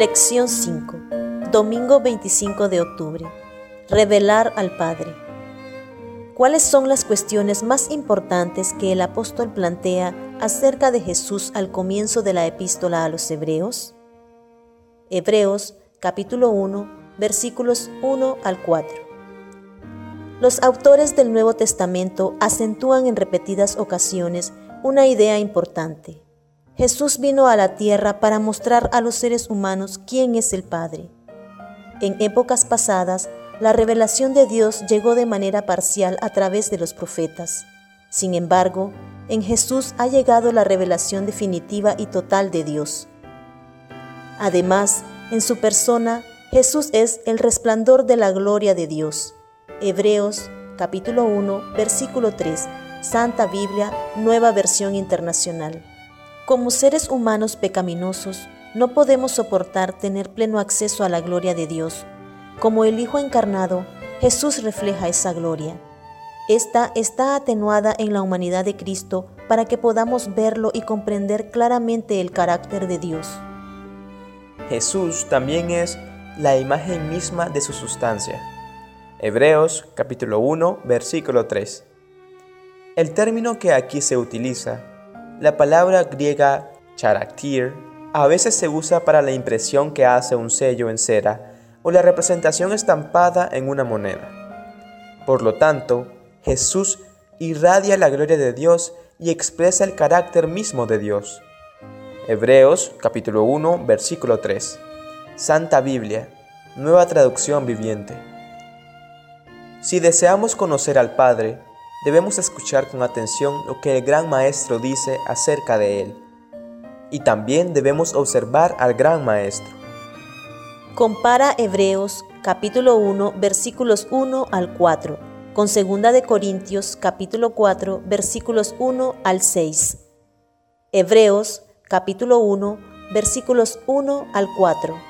Lección 5. Domingo 25 de octubre. Revelar al Padre. ¿Cuáles son las cuestiones más importantes que el apóstol plantea acerca de Jesús al comienzo de la epístola a los Hebreos? Hebreos capítulo 1 versículos 1 al 4. Los autores del Nuevo Testamento acentúan en repetidas ocasiones una idea importante. Jesús vino a la tierra para mostrar a los seres humanos quién es el Padre. En épocas pasadas, la revelación de Dios llegó de manera parcial a través de los profetas. Sin embargo, en Jesús ha llegado la revelación definitiva y total de Dios. Además, en su persona, Jesús es el resplandor de la gloria de Dios. Hebreos capítulo 1, versículo 3, Santa Biblia, nueva versión internacional. Como seres humanos pecaminosos, no podemos soportar tener pleno acceso a la gloria de Dios. Como el Hijo encarnado, Jesús refleja esa gloria. Esta está atenuada en la humanidad de Cristo para que podamos verlo y comprender claramente el carácter de Dios. Jesús también es la imagen misma de su sustancia. Hebreos capítulo 1 versículo 3. El término que aquí se utiliza la palabra griega charaktir a veces se usa para la impresión que hace un sello en cera o la representación estampada en una moneda. Por lo tanto, Jesús irradia la gloria de Dios y expresa el carácter mismo de Dios. Hebreos capítulo 1 versículo 3. Santa Biblia, nueva traducción viviente. Si deseamos conocer al Padre, debemos escuchar con atención lo que el gran Maestro dice acerca de él. Y también debemos observar al gran Maestro. Compara Hebreos capítulo 1 versículos 1 al 4 con 2 de Corintios capítulo 4 versículos 1 al 6. Hebreos capítulo 1 versículos 1 al 4.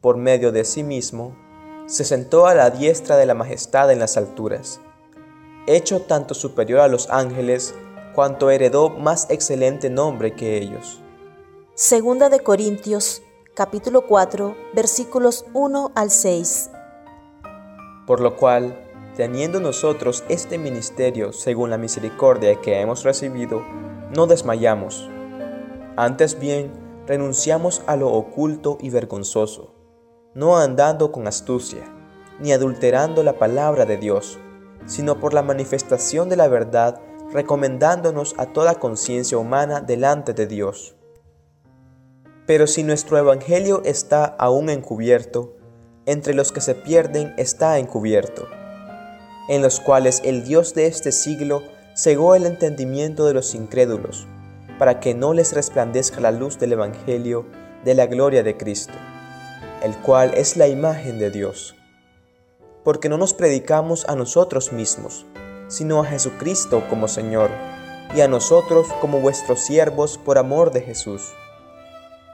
por medio de sí mismo, se sentó a la diestra de la majestad en las alturas, hecho tanto superior a los ángeles, cuanto heredó más excelente nombre que ellos. Segunda de Corintios, capítulo 4, versículos 1 al 6. Por lo cual, teniendo nosotros este ministerio según la misericordia que hemos recibido, no desmayamos. Antes bien, renunciamos a lo oculto y vergonzoso no andando con astucia, ni adulterando la palabra de Dios, sino por la manifestación de la verdad, recomendándonos a toda conciencia humana delante de Dios. Pero si nuestro Evangelio está aún encubierto, entre los que se pierden está encubierto, en los cuales el Dios de este siglo cegó el entendimiento de los incrédulos, para que no les resplandezca la luz del Evangelio de la gloria de Cristo el cual es la imagen de Dios. Porque no nos predicamos a nosotros mismos, sino a Jesucristo como Señor, y a nosotros como vuestros siervos por amor de Jesús.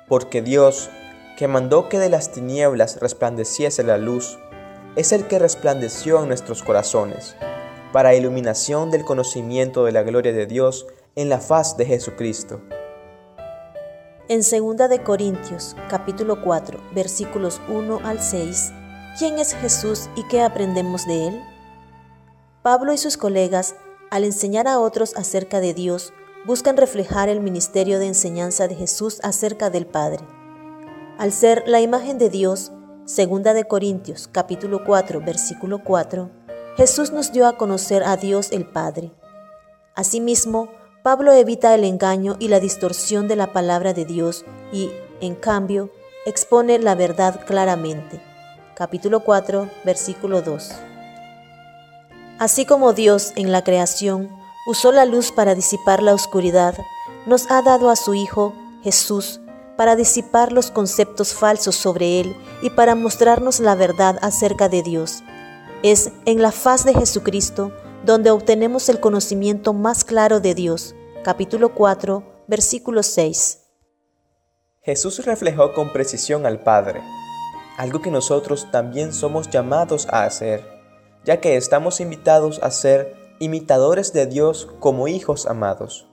Porque Dios, que mandó que de las tinieblas resplandeciese la luz, es el que resplandeció en nuestros corazones, para iluminación del conocimiento de la gloria de Dios en la faz de Jesucristo en 2 de Corintios, capítulo 4, versículos 1 al 6, ¿quién es Jesús y qué aprendemos de él? Pablo y sus colegas, al enseñar a otros acerca de Dios, buscan reflejar el ministerio de enseñanza de Jesús acerca del Padre. Al ser la imagen de Dios, 2 de Corintios, capítulo 4, versículo 4, Jesús nos dio a conocer a Dios el Padre. Asimismo, Pablo evita el engaño y la distorsión de la palabra de Dios y, en cambio, expone la verdad claramente. Capítulo 4, versículo 2. Así como Dios en la creación usó la luz para disipar la oscuridad, nos ha dado a su Hijo, Jesús, para disipar los conceptos falsos sobre Él y para mostrarnos la verdad acerca de Dios. Es en la faz de Jesucristo donde obtenemos el conocimiento más claro de Dios. Capítulo 4, versículo 6. Jesús reflejó con precisión al Padre, algo que nosotros también somos llamados a hacer, ya que estamos invitados a ser imitadores de Dios como hijos amados.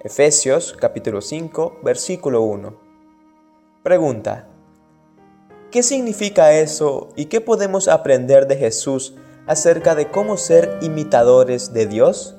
Efesios capítulo 5, versículo 1. Pregunta. ¿Qué significa eso y qué podemos aprender de Jesús acerca de cómo ser imitadores de Dios?